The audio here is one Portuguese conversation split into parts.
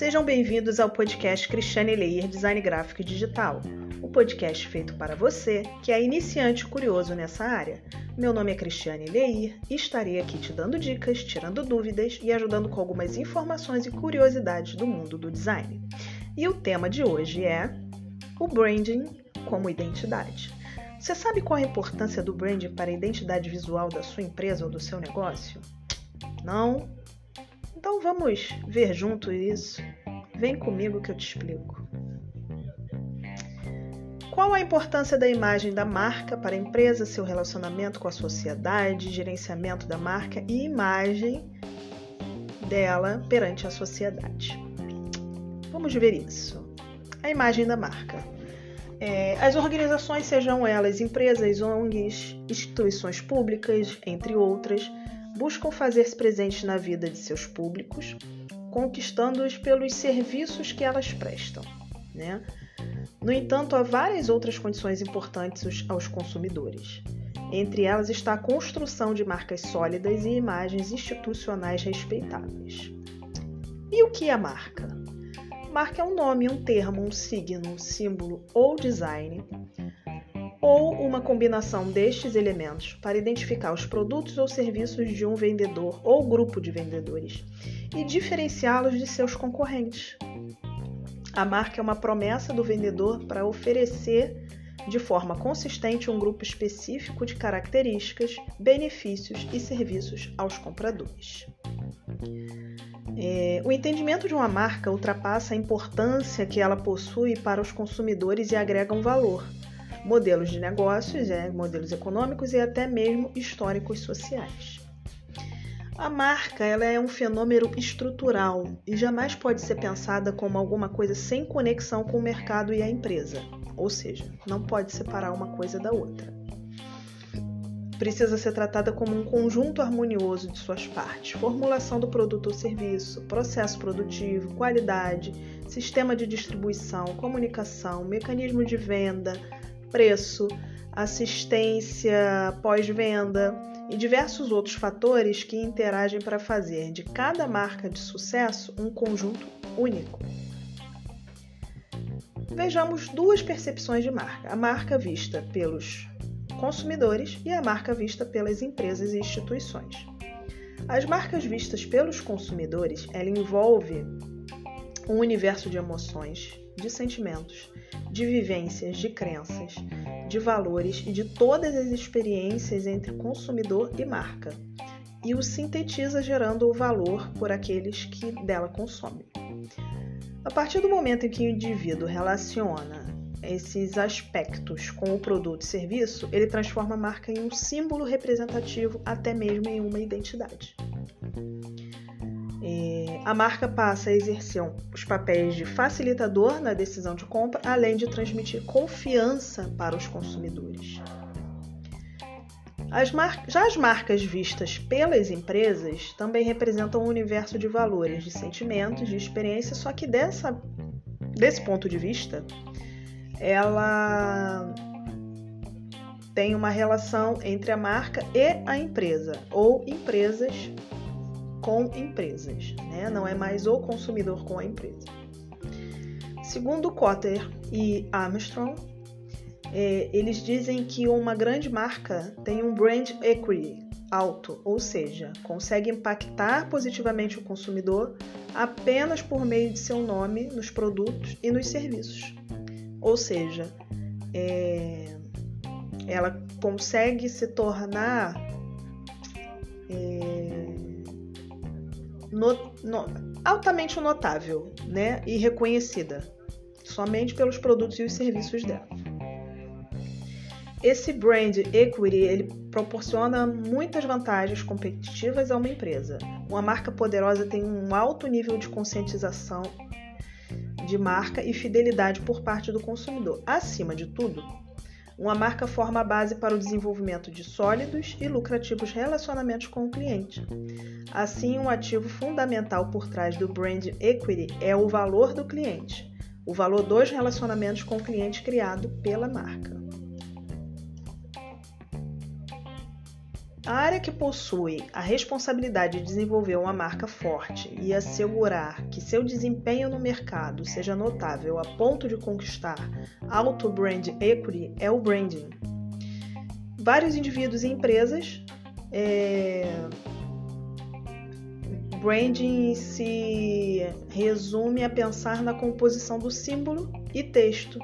Sejam bem-vindos ao podcast Cristiane Leir Design Gráfico e Digital, o podcast feito para você que é iniciante curioso nessa área. Meu nome é Cristiane Leir e estarei aqui te dando dicas, tirando dúvidas e ajudando com algumas informações e curiosidades do mundo do design. E o tema de hoje é o branding como identidade. Você sabe qual a importância do branding para a identidade visual da sua empresa ou do seu negócio? Não? Então vamos ver junto isso. Vem comigo que eu te explico. Qual a importância da imagem da marca para a empresa, seu relacionamento com a sociedade, gerenciamento da marca e imagem dela perante a sociedade? Vamos ver isso. A imagem da marca. É, as organizações, sejam elas empresas, ONGs, instituições públicas, entre outras, buscam fazer-se presentes na vida de seus públicos, conquistando-os pelos serviços que elas prestam. Né? No entanto, há várias outras condições importantes aos consumidores. Entre elas está a construção de marcas sólidas e imagens institucionais respeitáveis. E o que é marca? Marca é um nome, um termo, um signo, um símbolo ou design ou uma combinação destes elementos para identificar os produtos ou serviços de um vendedor ou grupo de vendedores e diferenciá-los de seus concorrentes. A marca é uma promessa do vendedor para oferecer de forma consistente um grupo específico de características, benefícios e serviços aos compradores. É, o entendimento de uma marca ultrapassa a importância que ela possui para os consumidores e agrega um valor modelos de negócios, é, modelos econômicos e até mesmo históricos sociais. A marca ela é um fenômeno estrutural e jamais pode ser pensada como alguma coisa sem conexão com o mercado e a empresa, ou seja, não pode separar uma coisa da outra. Precisa ser tratada como um conjunto harmonioso de suas partes: formulação do produto ou serviço, processo produtivo, qualidade, sistema de distribuição, comunicação, mecanismo de venda, preço, assistência pós-venda e diversos outros fatores que interagem para fazer de cada marca de sucesso um conjunto único. Vejamos duas percepções de marca: a marca vista pelos consumidores e a marca vista pelas empresas e instituições. As marcas vistas pelos consumidores, ela envolve um universo de emoções, de sentimentos, de vivências, de crenças, de valores e de todas as experiências entre consumidor e marca, e o sintetiza gerando o valor por aqueles que dela consomem. A partir do momento em que o indivíduo relaciona esses aspectos com o produto e serviço, ele transforma a marca em um símbolo representativo, até mesmo em uma identidade. É, a marca passa a exercer os papéis de facilitador na decisão de compra, além de transmitir confiança para os consumidores. As já as marcas vistas pelas empresas também representam um universo de valores, de sentimentos, de experiência, só que dessa, desse ponto de vista, ela tem uma relação entre a marca e a empresa, ou empresas com empresas, né? não é mais o consumidor com a empresa. Segundo Cotter e Armstrong, é, eles dizem que uma grande marca tem um brand equity alto, ou seja, consegue impactar positivamente o consumidor apenas por meio de seu nome nos produtos e nos serviços. Ou seja, é, ela consegue se tornar é, no, no, altamente notável né, e reconhecida somente pelos produtos e os serviços dela. Esse brand equity ele proporciona muitas vantagens competitivas a uma empresa. Uma marca poderosa tem um alto nível de conscientização de marca e fidelidade por parte do consumidor. Acima de tudo, uma marca forma a base para o desenvolvimento de sólidos e lucrativos relacionamentos com o cliente. Assim, um ativo fundamental por trás do brand equity é o valor do cliente, o valor dos relacionamentos com o cliente criado pela marca. A área que possui a responsabilidade de desenvolver uma marca forte e assegurar que seu desempenho no mercado seja notável a ponto de conquistar alto brand equity é o branding. Vários indivíduos e empresas. É... Branding se resume a pensar na composição do símbolo e texto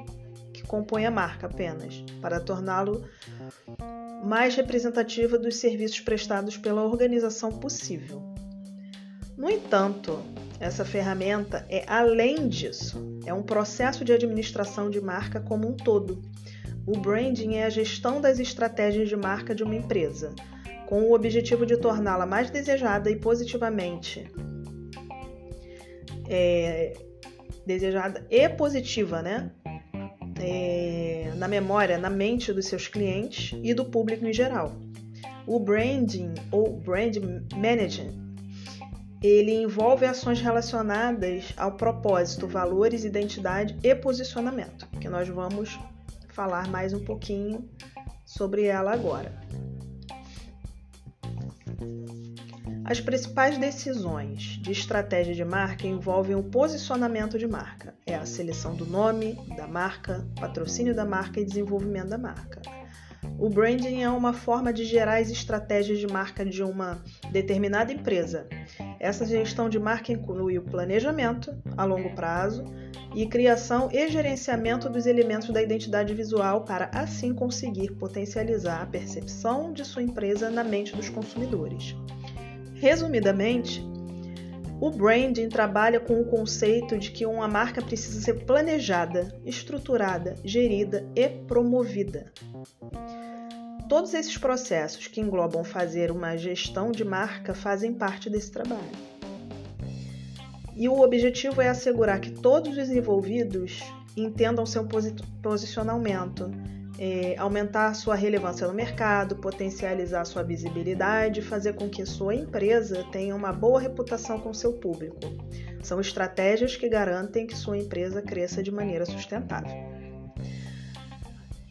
que compõe a marca apenas, para torná-lo mais representativa dos serviços prestados pela organização possível. No entanto, essa ferramenta é além disso, é um processo de administração de marca como um todo. O branding é a gestão das estratégias de marca de uma empresa, com o objetivo de torná-la mais desejada e positivamente é, desejada e positiva, né? É, na memória, na mente dos seus clientes e do público em geral. O branding ou brand management ele envolve ações relacionadas ao propósito, valores, identidade e posicionamento, que nós vamos falar mais um pouquinho sobre ela agora. As principais decisões de estratégia de marca envolvem o posicionamento de marca. É a seleção do nome da marca, patrocínio da marca e desenvolvimento da marca. O branding é uma forma de gerar as estratégias de marca de uma determinada empresa. Essa gestão de marca inclui o planejamento a longo prazo e criação e gerenciamento dos elementos da identidade visual para assim conseguir potencializar a percepção de sua empresa na mente dos consumidores. Resumidamente, o branding trabalha com o conceito de que uma marca precisa ser planejada, estruturada, gerida e promovida. Todos esses processos que englobam fazer uma gestão de marca fazem parte desse trabalho. E o objetivo é assegurar que todos os envolvidos entendam seu posicionamento, é, aumentar sua relevância no mercado, potencializar sua visibilidade, fazer com que sua empresa tenha uma boa reputação com seu público. São estratégias que garantem que sua empresa cresça de maneira sustentável.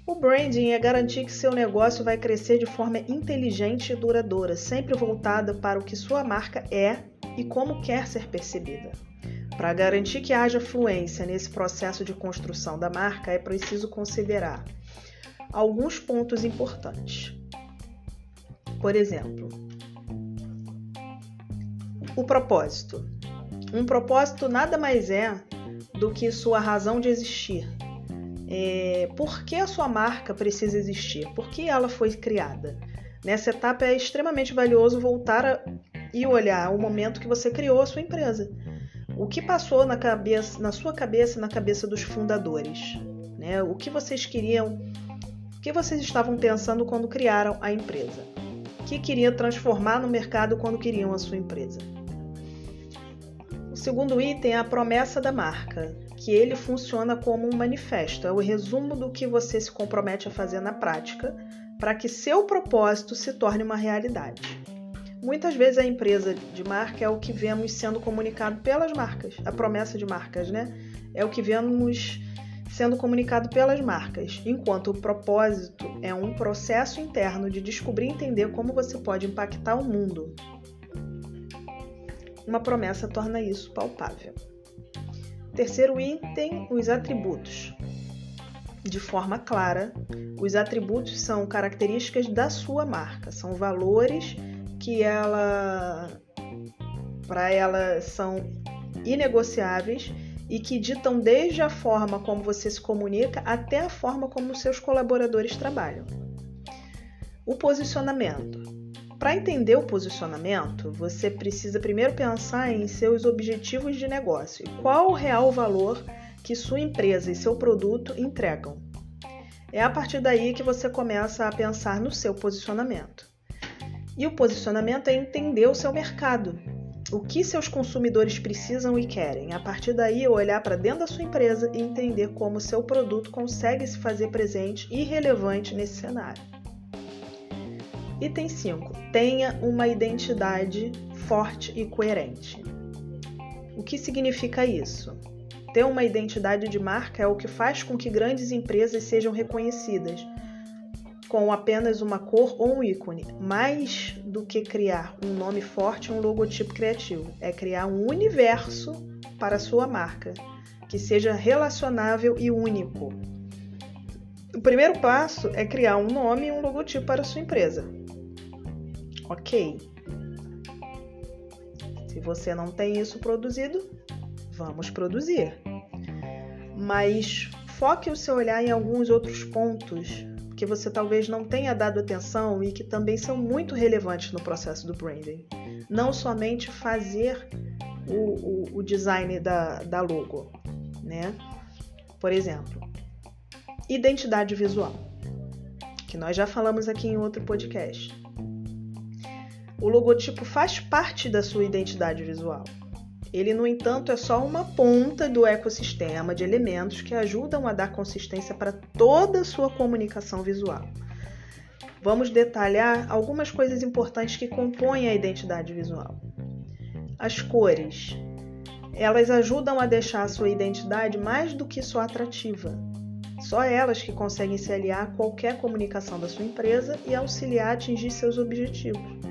O branding é garantir que seu negócio vai crescer de forma inteligente e duradoura, sempre voltada para o que sua marca é e como quer ser percebida. Para garantir que haja fluência nesse processo de construção da marca, é preciso considerar alguns pontos importantes. Por exemplo, o propósito. Um propósito nada mais é do que sua razão de existir. É, por que a sua marca precisa existir? Por que ela foi criada? Nessa etapa é extremamente valioso voltar a, e olhar o momento que você criou a sua empresa. O que passou na, cabeça, na sua cabeça na cabeça dos fundadores? Né? O que vocês queriam que vocês estavam pensando quando criaram a empresa? O que queriam transformar no mercado quando queriam a sua empresa? O segundo item é a promessa da marca, que ele funciona como um manifesto, é o resumo do que você se compromete a fazer na prática para que seu propósito se torne uma realidade. Muitas vezes a empresa de marca é o que vemos sendo comunicado pelas marcas, a promessa de marcas, né? É o que vemos sendo comunicado pelas marcas, enquanto o propósito é um processo interno de descobrir e entender como você pode impactar o mundo. Uma promessa torna isso palpável. Terceiro item, os atributos. De forma clara, os atributos são características da sua marca, são valores que ela para ela são inegociáveis e que ditam desde a forma como você se comunica até a forma como seus colaboradores trabalham. O posicionamento. Para entender o posicionamento, você precisa primeiro pensar em seus objetivos de negócio qual o real valor que sua empresa e seu produto entregam. É a partir daí que você começa a pensar no seu posicionamento. E o posicionamento é entender o seu mercado, o que seus consumidores precisam e querem. A partir daí, olhar para dentro da sua empresa e entender como seu produto consegue se fazer presente e relevante nesse cenário. Item 5. Tenha uma identidade forte e coerente. O que significa isso? Ter uma identidade de marca é o que faz com que grandes empresas sejam reconhecidas com apenas uma cor ou um ícone. Mais do que criar um nome forte um logotipo criativo, é criar um universo para a sua marca, que seja relacionável e único. O primeiro passo é criar um nome e um logotipo para a sua empresa. Ok. Se você não tem isso produzido, vamos produzir. Mas foque o seu olhar em alguns outros pontos que você talvez não tenha dado atenção e que também são muito relevantes no processo do branding. Não somente fazer o, o, o design da, da logo, né? Por exemplo, identidade visual, que nós já falamos aqui em outro podcast. O logotipo faz parte da sua identidade visual. Ele, no entanto, é só uma ponta do ecossistema de elementos que ajudam a dar consistência para toda a sua comunicação visual. Vamos detalhar algumas coisas importantes que compõem a identidade visual. As cores. Elas ajudam a deixar a sua identidade mais do que só atrativa. Só elas que conseguem se aliar a qualquer comunicação da sua empresa e auxiliar a atingir seus objetivos.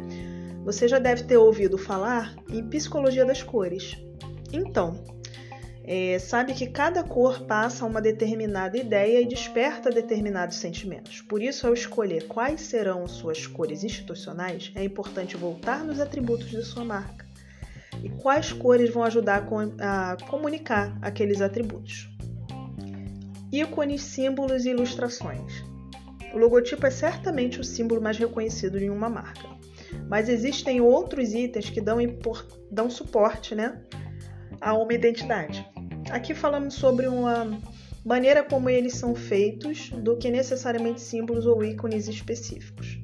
Você já deve ter ouvido falar em psicologia das cores. Então, é, sabe que cada cor passa uma determinada ideia e desperta determinados sentimentos. Por isso, ao escolher quais serão suas cores institucionais, é importante voltar nos atributos de sua marca e quais cores vão ajudar a comunicar aqueles atributos. Ícones, símbolos e ilustrações. O logotipo é certamente o símbolo mais reconhecido de uma marca mas existem outros itens que dão, dão suporte né, a uma identidade. Aqui falamos sobre uma maneira como eles são feitos do que necessariamente símbolos ou ícones específicos.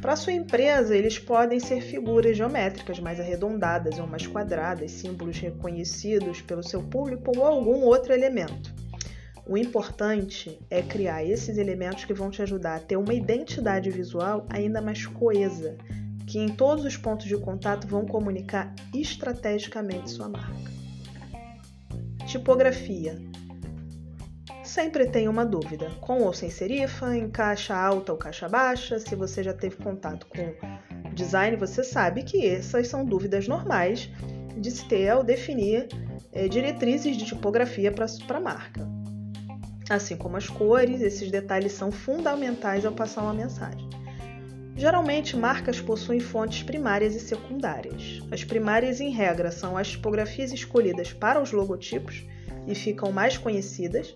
Para sua empresa, eles podem ser figuras geométricas mais arredondadas ou mais quadradas, símbolos reconhecidos pelo seu público ou algum outro elemento. O importante é criar esses elementos que vão te ajudar a ter uma identidade visual ainda mais coesa que em todos os pontos de contato vão comunicar estrategicamente sua marca. Tipografia. Sempre tem uma dúvida, com ou sem serifa, em caixa alta ou caixa baixa. Se você já teve contato com design, você sabe que essas são dúvidas normais de se ter ao definir é, diretrizes de tipografia para a marca. Assim como as cores, esses detalhes são fundamentais ao passar uma mensagem. Geralmente, marcas possuem fontes primárias e secundárias. As primárias, em regra, são as tipografias escolhidas para os logotipos e ficam mais conhecidas,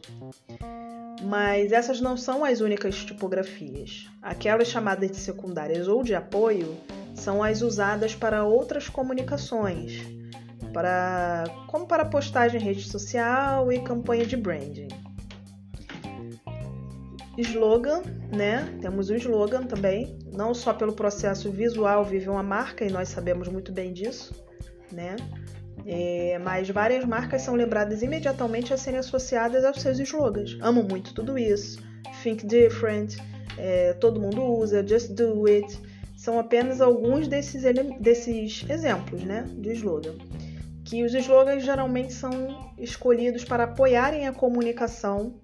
mas essas não são as únicas tipografias. Aquelas chamadas de secundárias ou de apoio são as usadas para outras comunicações, para, como para postagem em rede social e campanha de branding. Slogan, né? Temos o slogan também, não só pelo processo visual vive uma marca, e nós sabemos muito bem disso, né? É, mas várias marcas são lembradas imediatamente a serem associadas aos seus slogans. Amo muito tudo isso. Think different, é, todo mundo usa, just do it. São apenas alguns desses, desses exemplos né, de slogan. Que os slogans geralmente são escolhidos para apoiarem a comunicação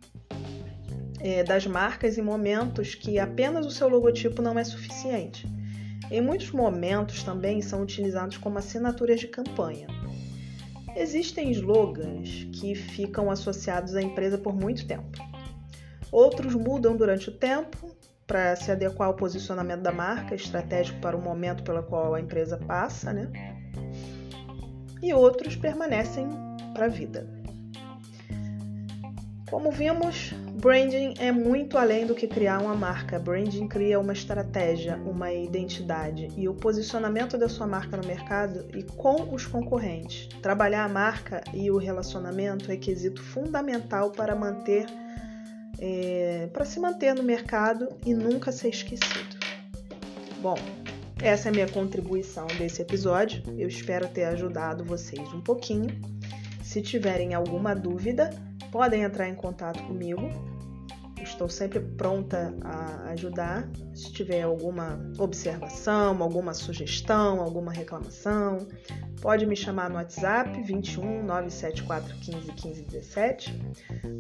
é, das marcas em momentos que apenas o seu logotipo não é suficiente. Em muitos momentos também são utilizados como assinaturas de campanha. Existem slogans que ficam associados à empresa por muito tempo. Outros mudam durante o tempo para se adequar ao posicionamento da marca, estratégico para o momento pelo qual a empresa passa, né? E outros permanecem para a vida. Como vimos, Branding é muito além do que criar uma marca. Branding cria uma estratégia, uma identidade e o posicionamento da sua marca no mercado e com os concorrentes. Trabalhar a marca e o relacionamento é quesito fundamental para manter, é, para se manter no mercado e nunca ser esquecido. Bom, essa é a minha contribuição desse episódio. Eu espero ter ajudado vocês um pouquinho. Se tiverem alguma dúvida, podem entrar em contato comigo Estou sempre pronta a ajudar. Se tiver alguma observação, alguma sugestão, alguma reclamação, pode me chamar no WhatsApp 21 974 15 15 17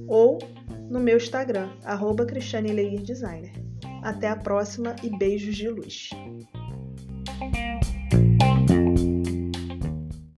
ou no meu Instagram, arroba Cristiane Leir Designer. Até a próxima e beijos de luz.